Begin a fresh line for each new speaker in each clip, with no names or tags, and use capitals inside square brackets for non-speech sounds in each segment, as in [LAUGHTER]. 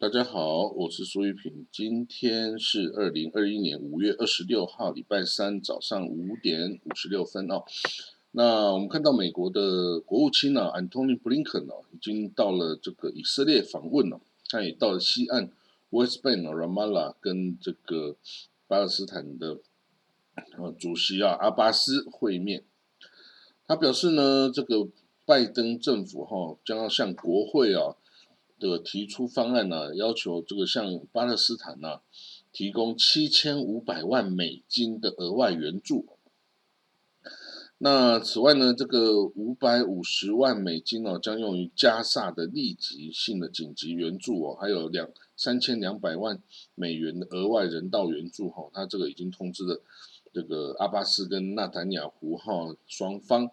大家好，我是苏玉平。今天是二零二一年五月二十六号，礼拜三早上五点五十六分哦。那我们看到美国的国务卿呢，Antony Blinken 哦，已经到了这个以色列访问了。他也到了西岸 West Bank Ramallah 跟这个巴勒斯坦的呃主席啊阿巴斯会面。他表示呢，这个拜登政府哈将要向国会啊。的提出方案呢，要求这个向巴勒斯坦呢提供七千五百万美金的额外援助。那此外呢，这个五百五十万美金哦，将用于加萨的立即性的紧急援助哦，还有两三千两百万美元的额外人道援助哈。他这个已经通知了这个阿巴斯跟纳坦雅胡哈双方。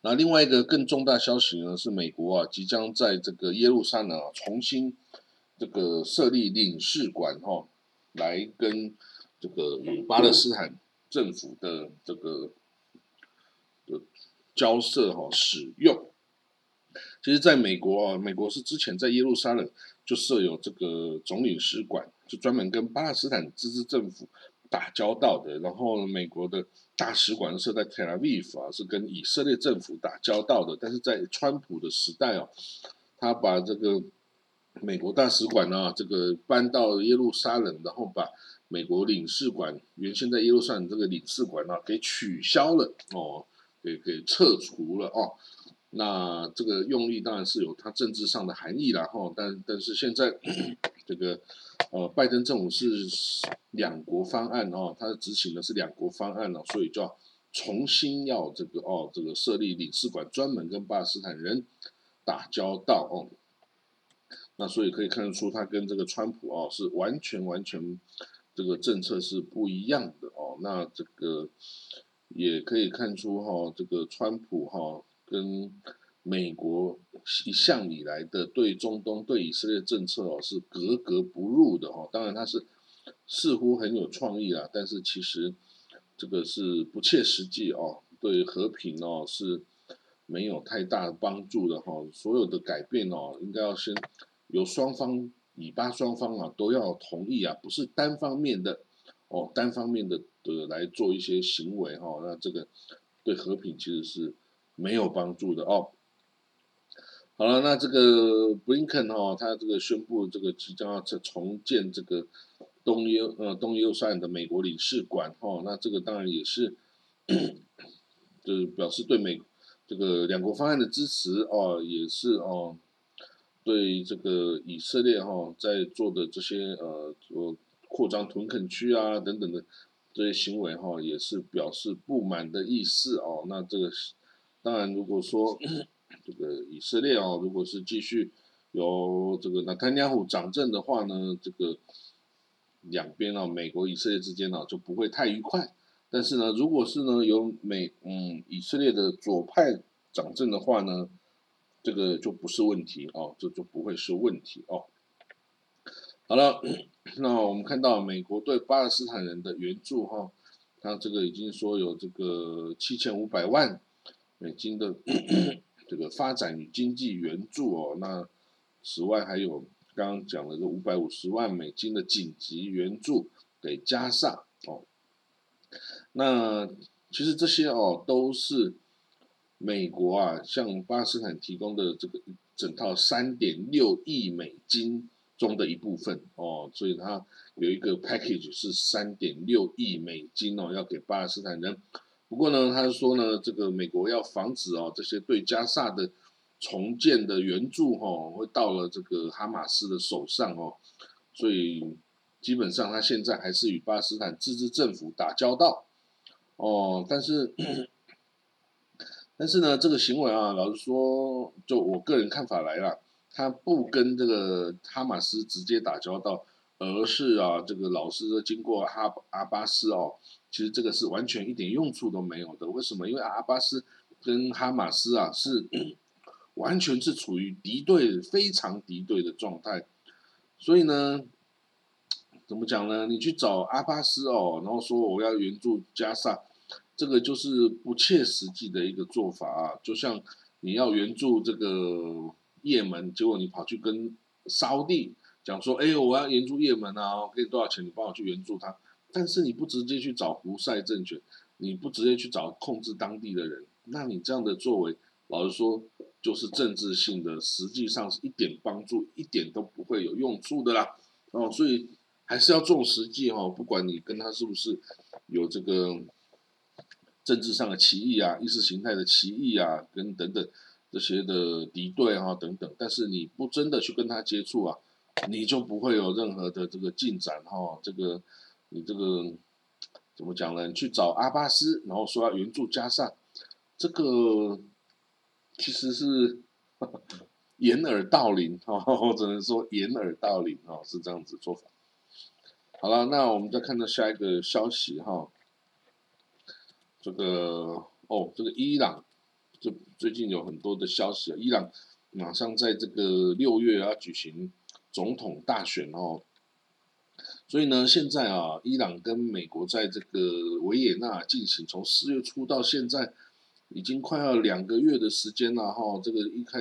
那另外一个更重大消息呢，是美国啊即将在这个耶路撒冷啊重新这个设立领事馆哈，来跟这个与巴勒斯坦政府的这个的交涉哈使用。其实，在美国啊，美国是之前在耶路撒冷就设有这个总领事馆，就专门跟巴勒斯坦自治政府打交道的。然后，美国的。大使馆设在 Tel Aviv 啊，是跟以色列政府打交道的。但是在川普的时代哦，他把这个美国大使馆呢，这个搬到耶路撒冷，然后把美国领事馆原先在耶路撒冷这个领事馆呢给取消了哦，给给撤除了哦。那这个用力当然是有它政治上的含义了哈。但但是现在 [CLEARS THROAT] 这个。呃，拜登政府是两国方案哦，他执行的是两国方案哦，所以就要重新要这个哦，这个设立领事馆，专门跟巴勒斯坦人打交道哦。那所以可以看得出，他跟这个川普哦是完全完全这个政策是不一样的哦。那这个也可以看出哈，这个川普哈跟。美国一向以来的对中东、对以色列政策哦是格格不入的哈，当然他是似乎很有创意啊，但是其实这个是不切实际哦，对和平哦是没有太大的帮助的哈。所有的改变哦，应该要先由双方以巴双方啊都要同意啊，不是单方面的哦，单方面的的来做一些行为哈，那这个对和平其实是没有帮助的哦。好了，那这个布林肯哈，他这个宣布这个即将要重重建这个东耶呃东耶路撒冷的美国领事馆哈，那这个当然也是，就是表示对美这个两国方案的支持哦，也是哦，对这个以色列哈在做的这些呃做扩张屯垦区啊等等的这些行为哈，也是表示不满的意思哦。那这个当然如果说。[COUGHS] 这个以色列哦，如果是继续由这个纳坦雅胡掌政的话呢，这个两边啊，美国以色列之间呢就不会太愉快。但是呢，如果是呢由美嗯以色列的左派掌政的话呢，这个就不是问题哦，这就不会是问题哦。好了，[COUGHS] 那我们看到美国对巴勒斯坦人的援助哈，它这个已经说有这个七千五百万美金的。这个发展与经济援助哦，那此外还有刚刚讲了这五百五十万美金的紧急援助给加上哦，那其实这些哦都是美国啊向巴勒斯坦提供的这个整套三点六亿美金中的一部分哦，所以它有一个 package 是三点六亿美金哦，要给巴勒斯坦人。不过呢，他是说呢，这个美国要防止哦，这些对加萨的重建的援助哈，会到了这个哈马斯的手上哦，所以基本上他现在还是与巴勒斯坦自治政府打交道哦，但是但是呢，这个行为啊，老实说，就我个人看法来了，他不跟这个哈马斯直接打交道，而是啊，这个老是经过哈阿巴斯哦。其实这个是完全一点用处都没有的。为什么？因为阿巴斯跟哈马斯啊是 [CLEARS THROAT] 完全是处于敌对、非常敌对的状态。所以呢，怎么讲呢？你去找阿巴斯哦，然后说我要援助加萨，这个就是不切实际的一个做法啊。就像你要援助这个也门，结果你跑去跟沙地讲说，哎，我要援助也门啊，给你多少钱，你帮我去援助他。但是你不直接去找胡塞政权，你不直接去找控制当地的人，那你这样的作为，老实说就是政治性的，实际上是一点帮助一点都不会有用处的啦。哦，所以还是要重实际哈，不管你跟他是不是有这个政治上的歧义啊、意识形态的歧义啊，跟等等这些的敌对哈等等，但是你不真的去跟他接触啊，你就不会有任何的这个进展哈，这个。你这个怎么讲呢？你去找阿巴斯，然后说要援助加萨，这个其实是 [LAUGHS] 掩耳盗铃哈，我只能说掩耳盗铃哈，是这样子做法。好了，那我们再看到下一个消息哈，这个哦，这个伊朗，这最近有很多的消息，伊朗马上在这个六月要举行总统大选哦。所以呢，现在啊，伊朗跟美国在这个维也纳进行，从四月初到现在，已经快要两个月的时间了哈。这个一开，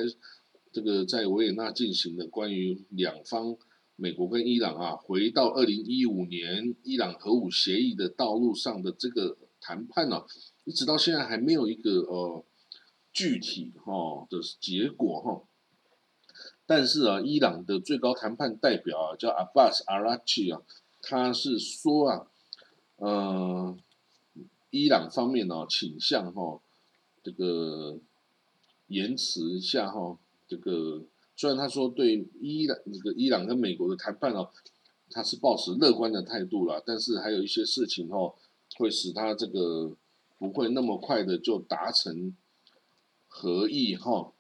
这个在维也纳进行的关于两方美国跟伊朗啊，回到二零一五年伊朗核武协议的道路上的这个谈判呢，一直到现在还没有一个呃具体哈的结果哈。但是啊，伊朗的最高谈判代表啊，叫 Abbas Arachi 啊，他是说啊，呃，伊朗方面呢倾向哈，这个延迟一下哈，这个虽然他说对伊朗这个伊朗跟美国的谈判哦，他是保持乐观的态度了，但是还有一些事情哦，会使他这个不会那么快的就达成合意哈。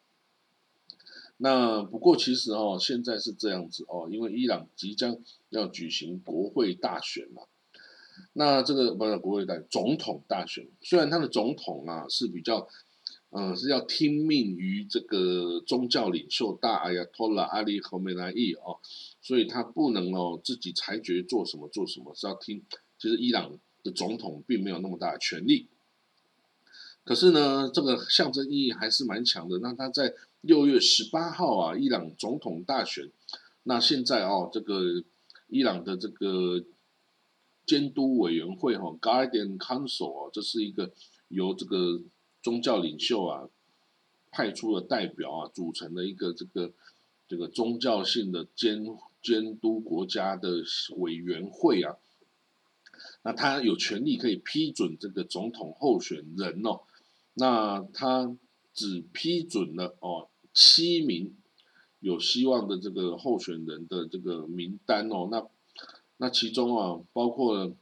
那不过其实哦，现在是这样子哦，因为伊朗即将要举行国会大选嘛。那这个不是国会大总统大选，虽然他的总统啊是比较，嗯，是要听命于这个宗教领袖大阿亚托拉阿里和梅拉伊哦，所以他不能哦自己裁决做什么做什么，是要听。其实伊朗的总统并没有那么大的权力，可是呢，这个象征意义还是蛮强的。那他在。六月十八号啊，伊朗总统大选。那现在哦，这个伊朗的这个监督委员会哈，Guardian Council 哦，这是一个由这个宗教领袖啊派出的代表啊组成的一个这个这个宗教性的监监督国家的委员会啊。那他有权利可以批准这个总统候选人哦。那他只批准了哦。七名有希望的这个候选人的这个名单哦，那那其中啊，包括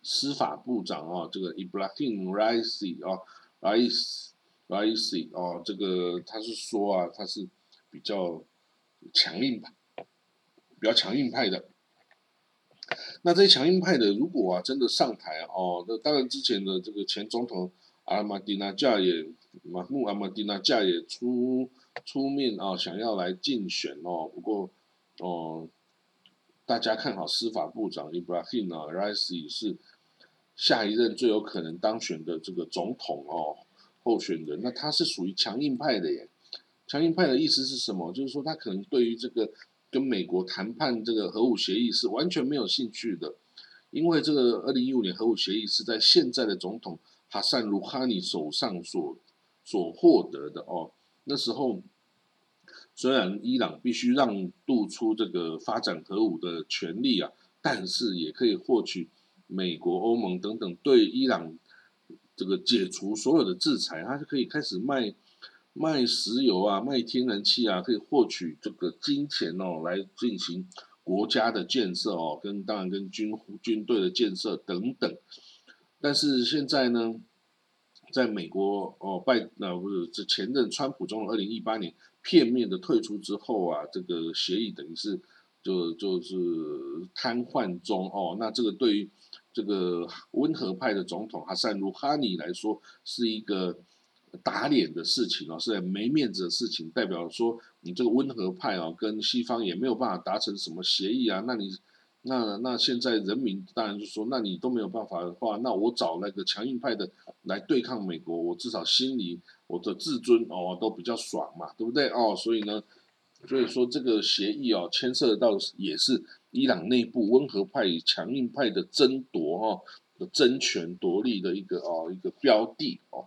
司法部长啊，这个 Ibrahim Raisi 啊，Rais Raisi 哦，这个他是说啊，他是比较强硬派，比较强硬派的。那这些强硬派的，如果啊真的上台哦，那当然之前的这个前总统阿马蒂纳加也。马穆阿马蒂纳加也出出面啊，想要来竞选哦。不过哦，大家看好司法部长 Ibrahim Raisi 是下一任最有可能当选的这个总统哦候选人。那他是属于强硬派的耶。强硬派的意思是什么？就是说他可能对于这个跟美国谈判这个核武协议是完全没有兴趣的，因为这个二零一五年核武协议是在现在的总统哈桑鲁哈尼手上所。所获得的哦，那时候虽然伊朗必须让渡出这个发展核武的权利啊，但是也可以获取美国、欧盟等等对伊朗这个解除所有的制裁，它就可以开始卖卖石油啊、卖天然气啊，可以获取这个金钱哦，来进行国家的建设哦，跟当然跟军军队的建设等等。但是现在呢？在美国哦，拜那不是这前任川普中二零一八年片面的退出之后啊，这个协议等于是就就是瘫痪中哦。那这个对于这个温和派的总统哈桑鲁哈尼来说是一个打脸的事情哦，是没面子的事情，代表说你这个温和派啊跟西方也没有办法达成什么协议啊，那你。那那现在人民当然就说，那你都没有办法的话，那我找那个强硬派的来对抗美国，我至少心里我的自尊哦都比较爽嘛，对不对哦？所以呢，所以说这个协议哦，牵涉到也是伊朗内部温和派与强硬派的争夺哈，争权夺利的一个哦一个标的哦。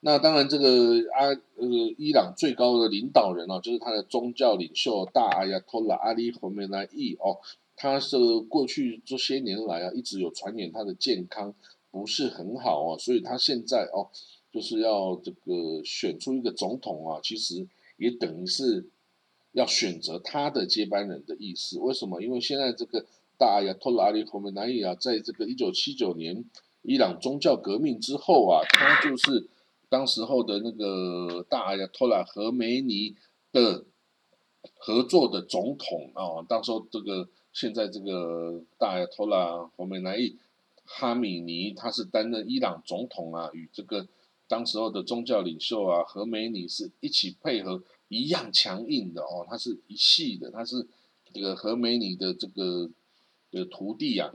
那当然，这个阿呃伊朗最高的领导人哦，就是他的宗教领袖大阿亚托拉阿里侯梅莱伊哦，他是过去这些年来啊，一直有传言他的健康不是很好哦，所以他现在哦，就是要这个选出一个总统啊，其实也等于是要选择他的接班人的意思。为什么？因为现在这个大阿亚托拉阿里侯梅莱伊啊，在这个一九七九年伊朗宗教革命之后啊，他就是。当时候的那个大阿亚托拉和梅尼的合作的总统啊，当时候这个现在这个大阿亚托拉和梅莱伊哈米尼，他是担任伊朗总统啊，与这个当时候的宗教领袖啊和梅尼是一起配合，一样强硬的哦，他是一系的，他是这个和梅尼的这个的徒弟呀，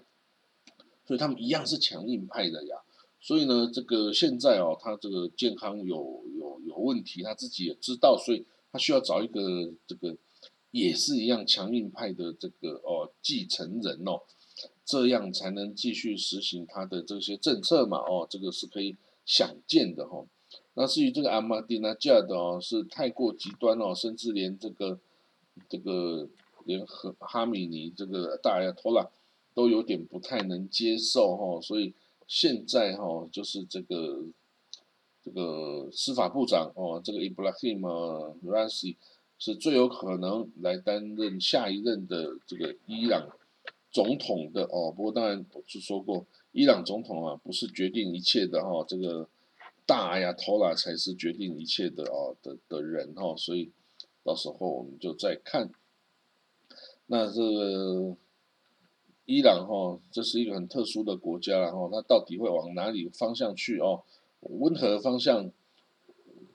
所以他们一样是强硬派的呀。所以呢，这个现在哦，他这个健康有有有问题，他自己也知道，所以他需要找一个这个也是一样强硬派的这个哦继承人哦，这样才能继续实行他的这些政策嘛哦，这个是可以想见的哈。那至于这个阿马蒂纳加的哦，是太过极端哦，甚至连这个这个连和哈米尼这个大亚托拉都有点不太能接受哈，所以。现在哈，就是这个这个司法部长哦，这个 Ibrahim r a s i 是最有可能来担任下一任的这个伊朗总统的哦。不过当然我是说过，伊朗总统啊不是决定一切的哈，这个大呀头拉才是决定一切的哦的的人哈，所以到时候我们就再看。那这个。伊朗哈，这是一个很特殊的国家，然后它到底会往哪里方向去哦？温和方向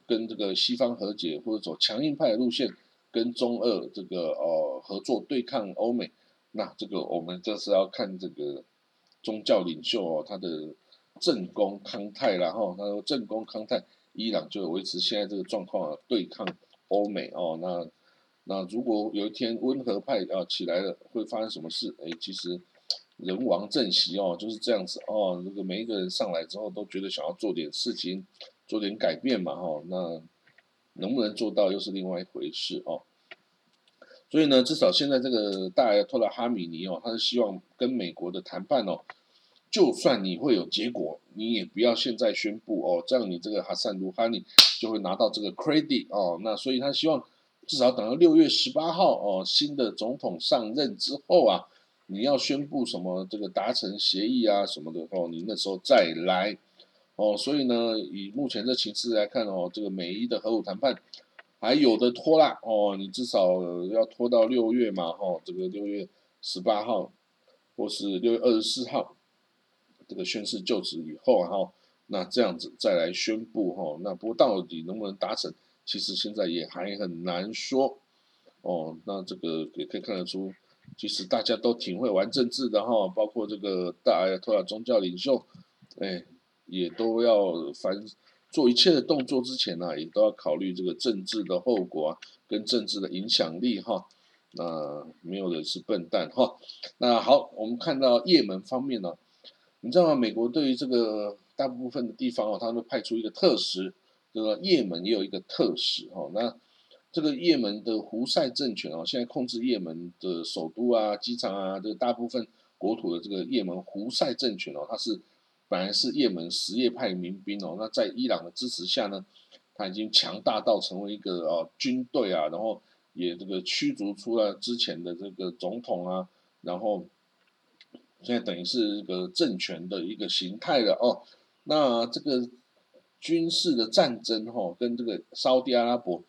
跟这个西方和解，或者走强硬派的路线，跟中俄这个哦合作对抗欧美，那这个我们这是要看这个宗教领袖哦，他的正宫康泰，然后他说正宫康泰，伊朗就维持现在这个状况，对抗欧美哦，那。那如果有一天温和派啊起来了，会发生什么事？哎，其实人亡政息哦，就是这样子哦。这个每一个人上来之后都觉得想要做点事情，做点改变嘛哈。那能不能做到又是另外一回事哦。所以呢，至少现在这个大亚托拉哈米尼哦，他是希望跟美国的谈判哦，就算你会有结果，你也不要现在宣布哦，这样你这个哈萨卢哈尼就会拿到这个 credit 哦。那所以他希望。至少等到六月十八号哦，新的总统上任之后啊，你要宣布什么这个达成协议啊什么的哦，你那时候再来哦。所以呢，以目前的情势来看哦，这个美伊的核武谈判还有的拖啦哦，你至少要拖到六月嘛哈，这个六月十八号或是六月二十四号这个宣誓就职以后哈，那这样子再来宣布哈，那不过到底能不能达成？其实现在也还很难说，哦，那这个也可以看得出，其实大家都挺会玩政治的哈，包括这个大托尔宗教领袖，哎，也都要凡做一切的动作之前呢，也都要考虑这个政治的后果跟政治的影响力哈。那没有人是笨蛋哈。那好，我们看到也门方面呢，你知道吗？美国对于这个大部分的地方哦，他们派出一个特使。这个也门也有一个特使哈，那这个也门的胡塞政权哦，现在控制也门的首都啊、机场啊，这个大部分国土的这个也门胡塞政权哦，它是本来是也门什叶派民兵哦，那在伊朗的支持下呢，它已经强大到成为一个哦军队啊，然后也这个驱逐出了之前的这个总统啊，然后现在等于是一个政权的一个形态了哦，那这个。军事的战争，哈，跟这个沙地阿拉伯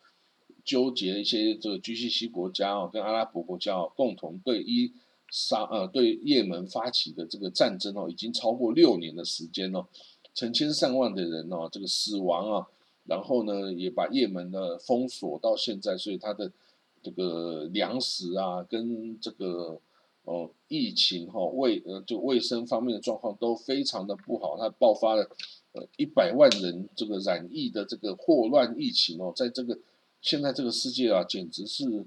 纠结一些这个 GCC 国家哦，跟阿拉伯国家哦，共同对伊沙呃对也门发起的这个战争哦，已经超过六年的时间哦，成千上万的人哦，这个死亡啊，然后呢，也把也门呢封锁到现在，所以它的这个粮食啊，跟这个哦疫情哈卫呃就卫生方面的状况都非常的不好，它爆发了。呃，一百万人这个染疫的这个霍乱疫情哦，在这个现在这个世界啊，简直是，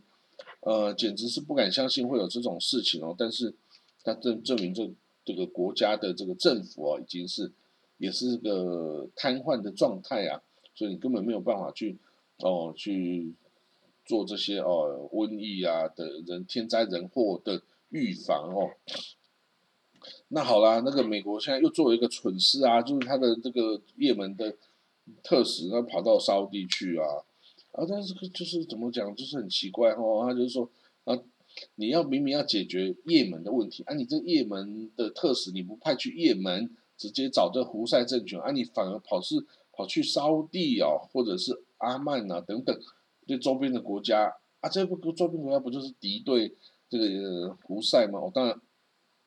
呃，简直是不敢相信会有这种事情哦。但是，它证证明这这个国家的这个政府啊，已经是也是个瘫痪的状态啊，所以你根本没有办法去哦去做这些哦瘟疫啊的人天灾人祸的预防哦。那好啦，那个美国现在又做了一个蠢事啊，就是他的这个也门的特使，他跑到沙地去啊，啊，但是就是怎么讲，就是很奇怪哦，他就是说啊，你要明明要解决也门的问题啊，你这也门的特使你不派去也门，直接找这胡塞政权啊，你反而跑是跑去沙地啊，或者是阿曼啊等等这周边的国家啊，这不周边国家不就是敌对这个胡塞吗？我当然。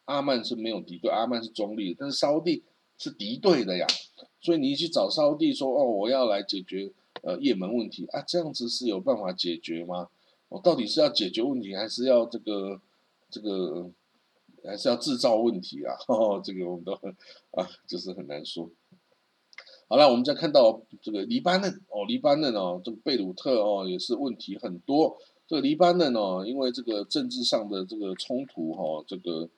阿曼是没有敌对，阿曼是中立，但是沙地是敌对的呀，所以你去找沙地说哦，我要来解决呃也门问题啊，这样子是有办法解决吗？我到底是要解决问题，还是要这个这个，还是要制造问题啊？[LAUGHS] 哦，这个我们都啊，就是很难说。好了，我们再看到这个黎巴嫩哦，黎巴嫩哦，这个贝鲁特哦，也是问题很多。这个黎巴嫩哦，因为这个政治上的这个冲突哈，这个。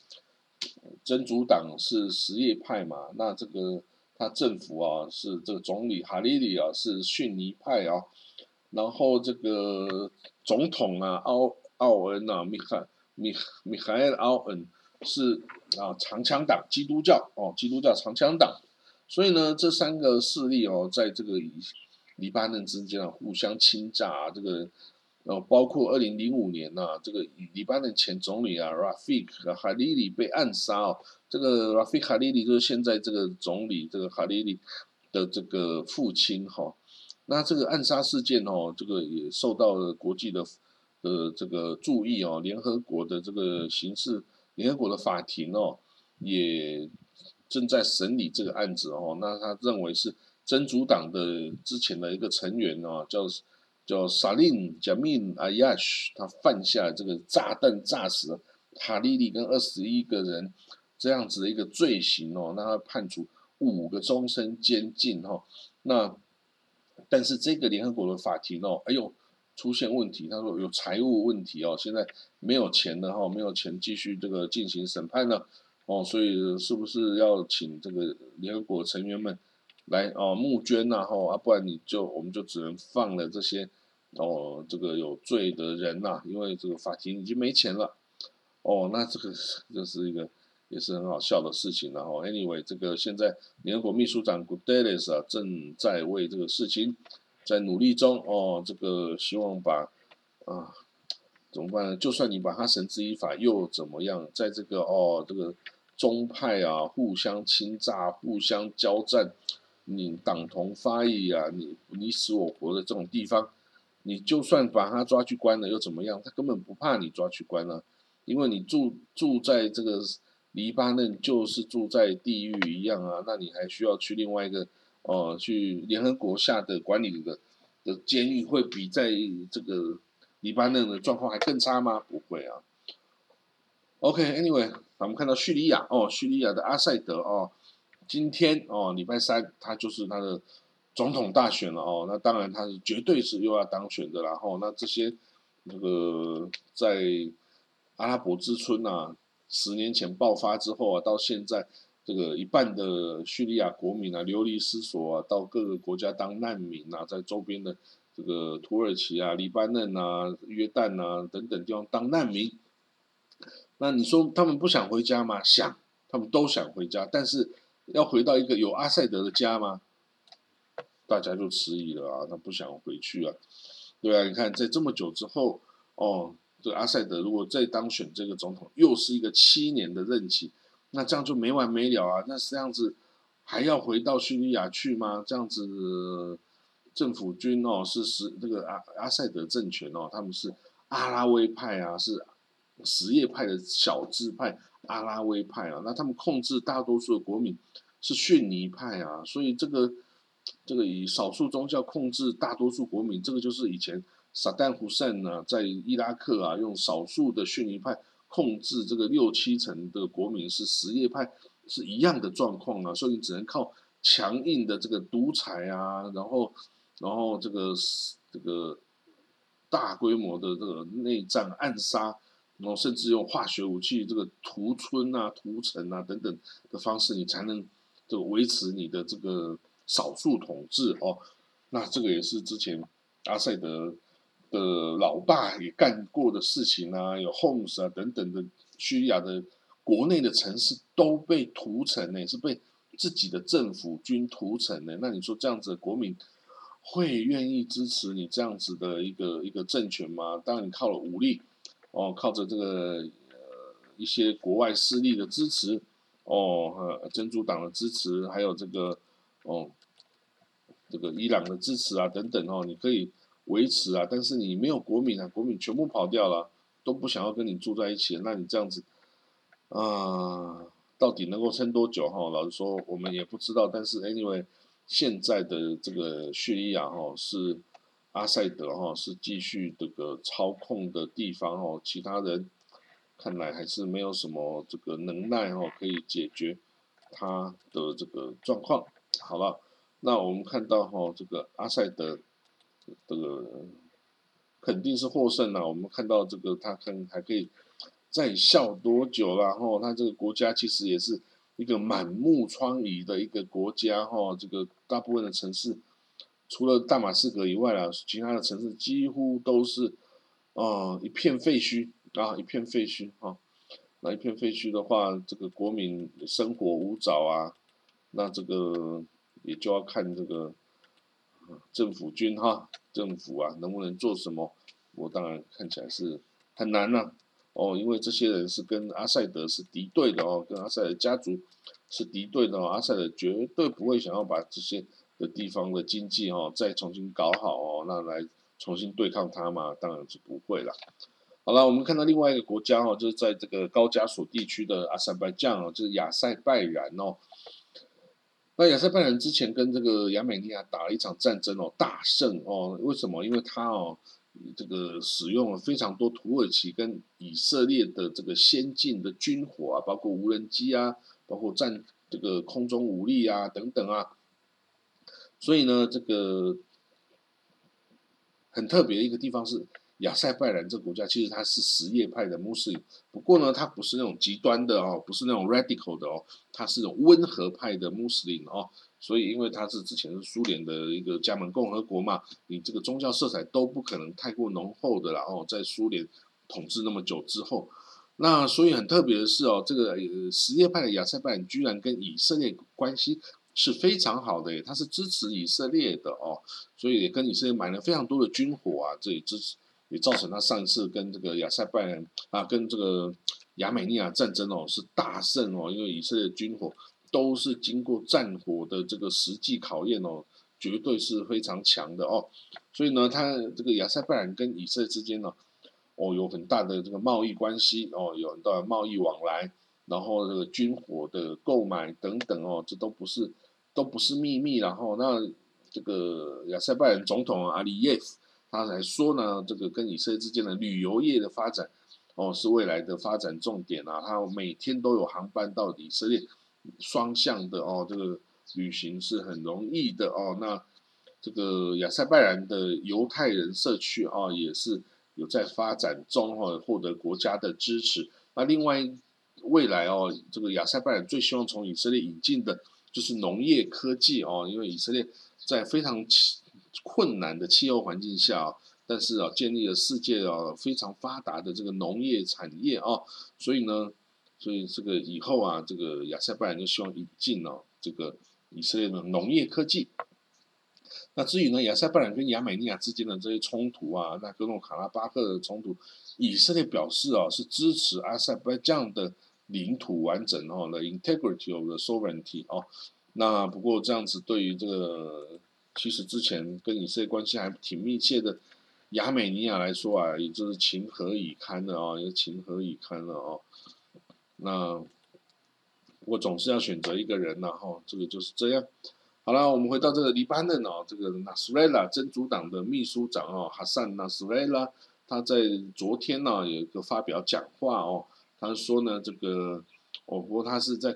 真主党是什叶派嘛？那这个他政府啊是这个总理哈利里啊是逊尼派啊，然后这个总统啊奥奥恩啊米哈米米海尔奥恩是啊长枪党基督教哦基督教长枪党，所以呢这三个势力哦在这个黎巴嫩之间啊互相侵炸啊这个。哦，包括二零零五年呐，这个黎巴嫩前总理啊，Rafik 哈利里被暗杀哦。这个 Rafik 哈利里就是现在这个总理这个哈利里的这个父亲哈。那这个暗杀事件哦，这个也受到了国际的呃这个注意哦。联合国的这个刑事联合国的法庭哦，也正在审理这个案子哦。那他认为是真主党的之前的一个成员哦，叫。叫萨林贾米阿亚什，他犯下这个炸弹炸死哈利利跟二十一个人这样子的一个罪行哦，那他判处五个终身监禁哈。那但是这个联合国的法庭哦，哎呦出现问题，他说有财务问题哦，现在没有钱了哈，没有钱继续这个进行审判了哦，所以是不是要请这个联合国成员们来哦募捐呐哈啊，不然你就我们就只能放了这些。哦，这个有罪的人呐，因为这个法庭已经没钱了。哦，那这个这是一个也是很好笑的事情了。哦，anyway，这个现在联合国秘书长 Guterres 啊，正在为这个事情在努力中。哦，这个希望把啊怎么办呢？就算你把他绳之以法，又怎么样？在这个哦这个宗派啊互相侵诈、互相交战，你党同伐异啊，你你死我活的这种地方。你就算把他抓去关了又怎么样？他根本不怕你抓去关了，因为你住住在这个黎巴嫩就是住在地狱一样啊！那你还需要去另外一个哦，去联合国下的管理的的监狱，会比在这个黎巴嫩的状况还更差吗？不会啊。OK，Anyway，我们看到叙利亚哦，叙利亚的阿塞德哦，今天哦，礼拜三他就是他的。总统大选了哦，那当然他是绝对是又要当选的，然后那这些那个在阿拉伯之春啊，十年前爆发之后啊，到现在这个一半的叙利亚国民啊流离失所啊，到各个国家当难民啊，在周边的这个土耳其啊、黎巴嫩啊、约旦啊等等地方当难民，那你说他们不想回家吗？想，他们都想回家，但是要回到一个有阿塞德的家吗？大家就迟疑了啊，他不想回去啊，对啊，你看在这么久之后，哦，这阿塞德如果再当选这个总统，又是一个七年的任期，那这样就没完没了啊。那这样子还要回到叙利亚去吗？这样子政府军哦，是是这个阿阿塞德政权哦，他们是阿拉维派啊，是什叶派的小支派阿拉维派啊，那他们控制大多数的国民是逊尼派啊，所以这个。这个以少数宗教控制大多数国民，这个就是以前萨旦胡塞呢在伊拉克啊，用少数的逊尼派控制这个六七成的国民是什叶派是一样的状况啊，所以你只能靠强硬的这个独裁啊，然后然后这个这个大规模的这个内战暗杀，然后甚至用化学武器这个屠村啊、屠城啊等等的方式，你才能这个维持你的这个少数统治哦。那这个也是之前阿塞德的老爸也干过的事情啊，有 Homs 啊等等的叙利亚的国内的城市都被屠城呢，是被。自己的政府军屠城呢？那你说这样子的国民会愿意支持你这样子的一个一个政权吗？当然你靠了武力，哦，靠着这个呃一些国外势力的支持，哦，珍珠党的支持，还有这个哦这个伊朗的支持啊等等哦，你可以维持啊，但是你没有国民啊，国民全部跑掉了，都不想要跟你住在一起，那你这样子啊。到底能够撑多久？哈，老实说，我们也不知道。但是，anyway，现在的这个叙利亚哈是阿塞德哈是继续这个操控的地方哦。其他人看来还是没有什么这个能耐哈，可以解决他的这个状况。好了，那我们看到哈，这个阿塞德这个肯定是获胜了。我们看到这个他能还可以。在笑多久了？哈，他这个国家其实也是一个满目疮痍的一个国家，哈，这个大部分的城市，除了大马士革以外啊，其他的城市几乎都是，啊，一片废墟啊，一片废墟，哈，那一片废墟的话，这个国民生活无着啊，那这个也就要看这个政府军哈，政府啊能不能做什么？我当然看起来是很难了。哦，因为这些人是跟阿塞德是敌对的哦，跟阿塞德家族是敌对的哦，阿塞德绝对不会想要把这些的地方的经济哦再重新搞好哦，那来重新对抗他嘛，当然是不会了。好了，我们看到另外一个国家哦，就是在这个高加索地区的阿塞拜疆哦，就是亚塞拜然哦。那亚塞拜然之前跟这个亚美尼亚打了一场战争哦，大胜哦，为什么？因为他哦。这个使用了非常多土耳其跟以色列的这个先进的军火啊，包括无人机啊，包括战这个空中武力啊等等啊，所以呢，这个很特别的一个地方是亚塞拜然这个国家，其实它是什叶派的穆斯林，不过呢，它不是那种极端的哦，不是那种 radical 的哦，它是种温和派的穆斯林哦。所以，因为它是之前是苏联的一个加盟共和国嘛，你这个宗教色彩都不可能太过浓厚的啦。哦，在苏联统治那么久之后，那所以很特别的是哦，这个什叶派的亚塞拜然居然跟以色列关系是非常好的，他是支持以色列的哦，所以也跟以色列买了非常多的军火啊，这也支持也造成他上次跟这个亚塞拜然啊，跟这个亚美尼亚战争哦是大胜哦，因为以色列军火。都是经过战火的这个实际考验哦，绝对是非常强的哦。所以呢，他这个亚塞拜然跟以色列之间呢，哦，有很大的这个贸易关系哦，有很大的贸易往来，然后这个军火的购买等等哦，这都不是都不是秘密。然后那这个亚塞拜然总统阿里耶夫他来说呢，这个跟以色列之间的旅游业的发展哦，是未来的发展重点啊。他每天都有航班到以色列。双向的哦，这个旅行是很容易的哦。那这个亚塞拜然的犹太人社区啊，也是有在发展中哦，获得国家的支持。那另外未来哦，这个亚塞拜然最希望从以色列引进的就是农业科技哦，因为以色列在非常困难的气候环境下，但是啊，建立了世界啊非常发达的这个农业产业啊，所以呢。所以这个以后啊，这个亚塞拜然就希望引进哦，这个以色列的农业科技。那至于呢，亚塞拜然跟亚美尼亚之间的这些冲突啊，那各种卡拉巴克的冲突，以色列表示啊，是支持阿塞拜疆的领土完整哦，the integrity of the sovereignty 哦。那不过这样子对于这个，其实之前跟以色列关系还挺密切的亚美尼亚来说啊，也就是情何以堪了啊，也情何以堪了哦。那我总是要选择一个人然后这个就是这样。好了，我们回到这个黎巴嫩哦，这个纳斯瑞拉真主党的秘书长哦，哈桑纳斯瑞拉，他在昨天呢有一个发表讲话哦，他说呢这个，哦不过他是在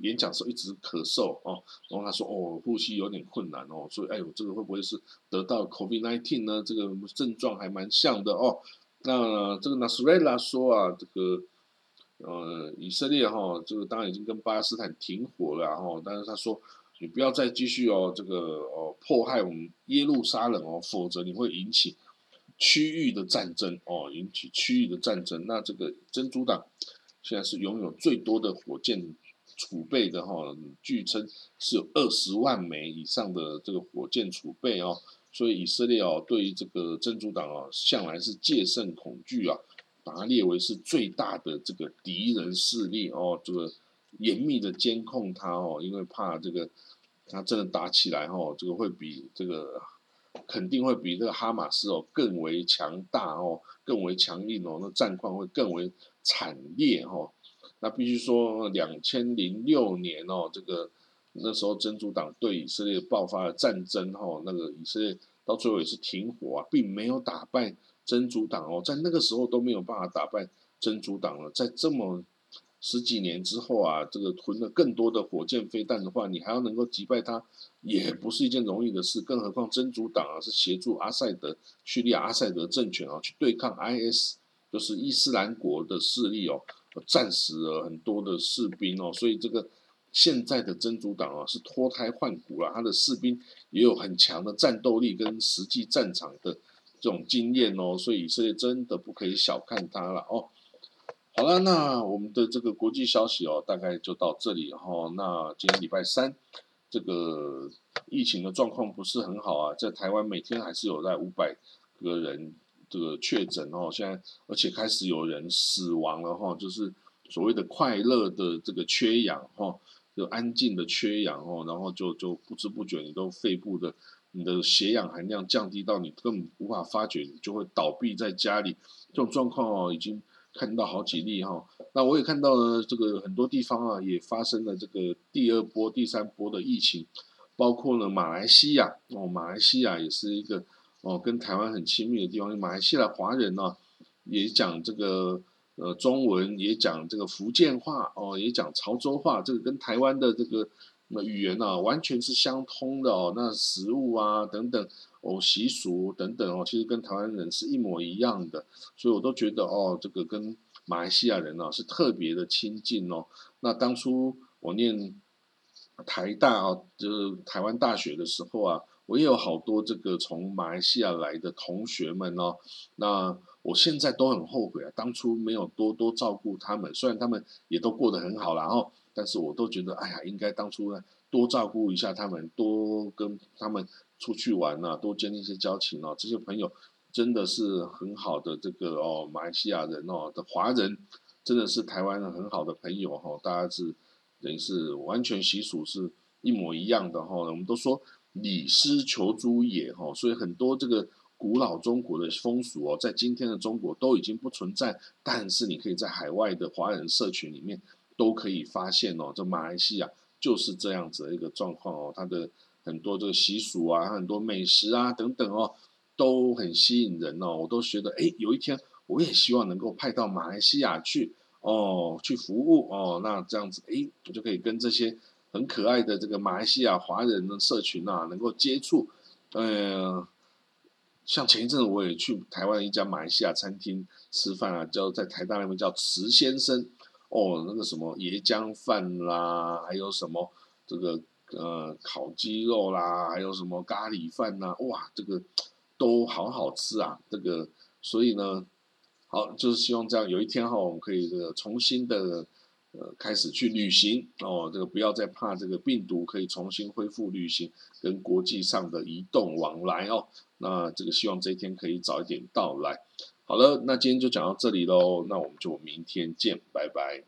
演讲时候一直咳嗽哦，然后他说哦，呼吸有点困难哦，所以哎呦，这个会不会是得到 COVID-19 呢？这个症状还蛮像的哦。那这个 Nasrallah 说啊，这个呃以色列哈，这个当然已经跟巴勒斯坦停火了哈，但是他说你不要再继续哦，这个哦迫害我们耶路撒冷哦，否则你会引起区域的战争哦，引起区域的战争。那这个真主党现在是拥有最多的火箭。储备的哈，据称是有二十万枚以上的这个火箭储备哦，所以以色列哦对于这个真主党啊向来是戒慎恐惧啊，把它列为是最大的这个敌人势力哦，这个严密的监控它哦，因为怕这个它真的打起来哦，这个会比这个肯定会比这个哈马斯哦更为强大哦，更为强硬哦，那战况会更为惨烈哦。那必须说，两千零六年哦，这个那时候真主党对以色列爆发了战争哈，那个以色列到最后也是停火啊，并没有打败真主党哦，在那个时候都没有办法打败真主党了。在这么十几年之后啊，这个囤了更多的火箭飞弹的话，你还要能够击败他，也不是一件容易的事。更何况真主党啊是协助阿塞德叙利亚阿塞德政权啊去对抗 IS，就是伊斯兰国的势力哦。战死了很多的士兵哦，所以这个现在的真主党啊是脱胎换骨了，他的士兵也有很强的战斗力跟实际战场的这种经验哦，所以以色列真的不可以小看他了哦。好了，那我们的这个国际消息哦，大概就到这里哈。那今天礼拜三，这个疫情的状况不是很好啊，在台湾每天还是有在五百个人。这个确诊哦，现在而且开始有人死亡了哈，就是所谓的快乐的这个缺氧哈，就安静的缺氧哦，然后就就不知不觉你都肺部的你的血氧含量降低到你根本无法发觉，你就会倒闭在家里。这种状况哦，已经看到好几例哈。那我也看到了这个很多地方啊，也发生了这个第二波、第三波的疫情，包括呢马来西亚哦，马来西亚也是一个。哦，跟台湾很亲密的地方，马来西亚华人呢，也讲这个呃中文，也讲这个福建话，哦，也讲潮州话，这个跟台湾的这个那语言呢，完全是相通的哦。那食物啊等等，哦习俗等等哦，其实跟台湾人是一模一样的，所以我都觉得哦，这个跟马来西亚人呢是特别的亲近哦。那当初我念台大啊，就是台湾大学的时候啊。我也有好多这个从马来西亚来的同学们哦，那我现在都很后悔啊，当初没有多多照顾他们，虽然他们也都过得很好然后，但是我都觉得，哎呀，应该当初呢多照顾一下他们，多跟他们出去玩啊，多建立一些交情哦。这些朋友真的是很好的这个哦，马来西亚人哦的华人，真的是台湾很好的朋友哈，大家是等于是完全习俗是一模一样的哈，我们都说。礼失求诸也哈，所以很多这个古老中国的风俗哦，在今天的中国都已经不存在，但是你可以在海外的华人社群里面都可以发现哦，这马来西亚就是这样子的一个状况哦，它的很多这个习俗啊，很多美食啊等等哦，都很吸引人哦，我都觉得哎，有一天我也希望能够派到马来西亚去哦，去服务哦，那这样子哎，我就可以跟这些。很可爱的这个马来西亚华人的社群啊，能够接触，呃，像前一阵子我也去台湾一家马来西亚餐厅吃饭啊，叫在台大那边叫池先生，哦，那个什么椰浆饭啦，还有什么这个呃烤鸡肉啦，还有什么咖喱饭呐，哇，这个都好好吃啊，这个所以呢，好就是希望这样有一天哈，我们可以这个重新的。呃，开始去旅行哦，这个不要再怕这个病毒，可以重新恢复旅行跟国际上的移动往来哦。那这个希望这一天可以早一点到来。好了，那今天就讲到这里喽，那我们就明天见，拜拜。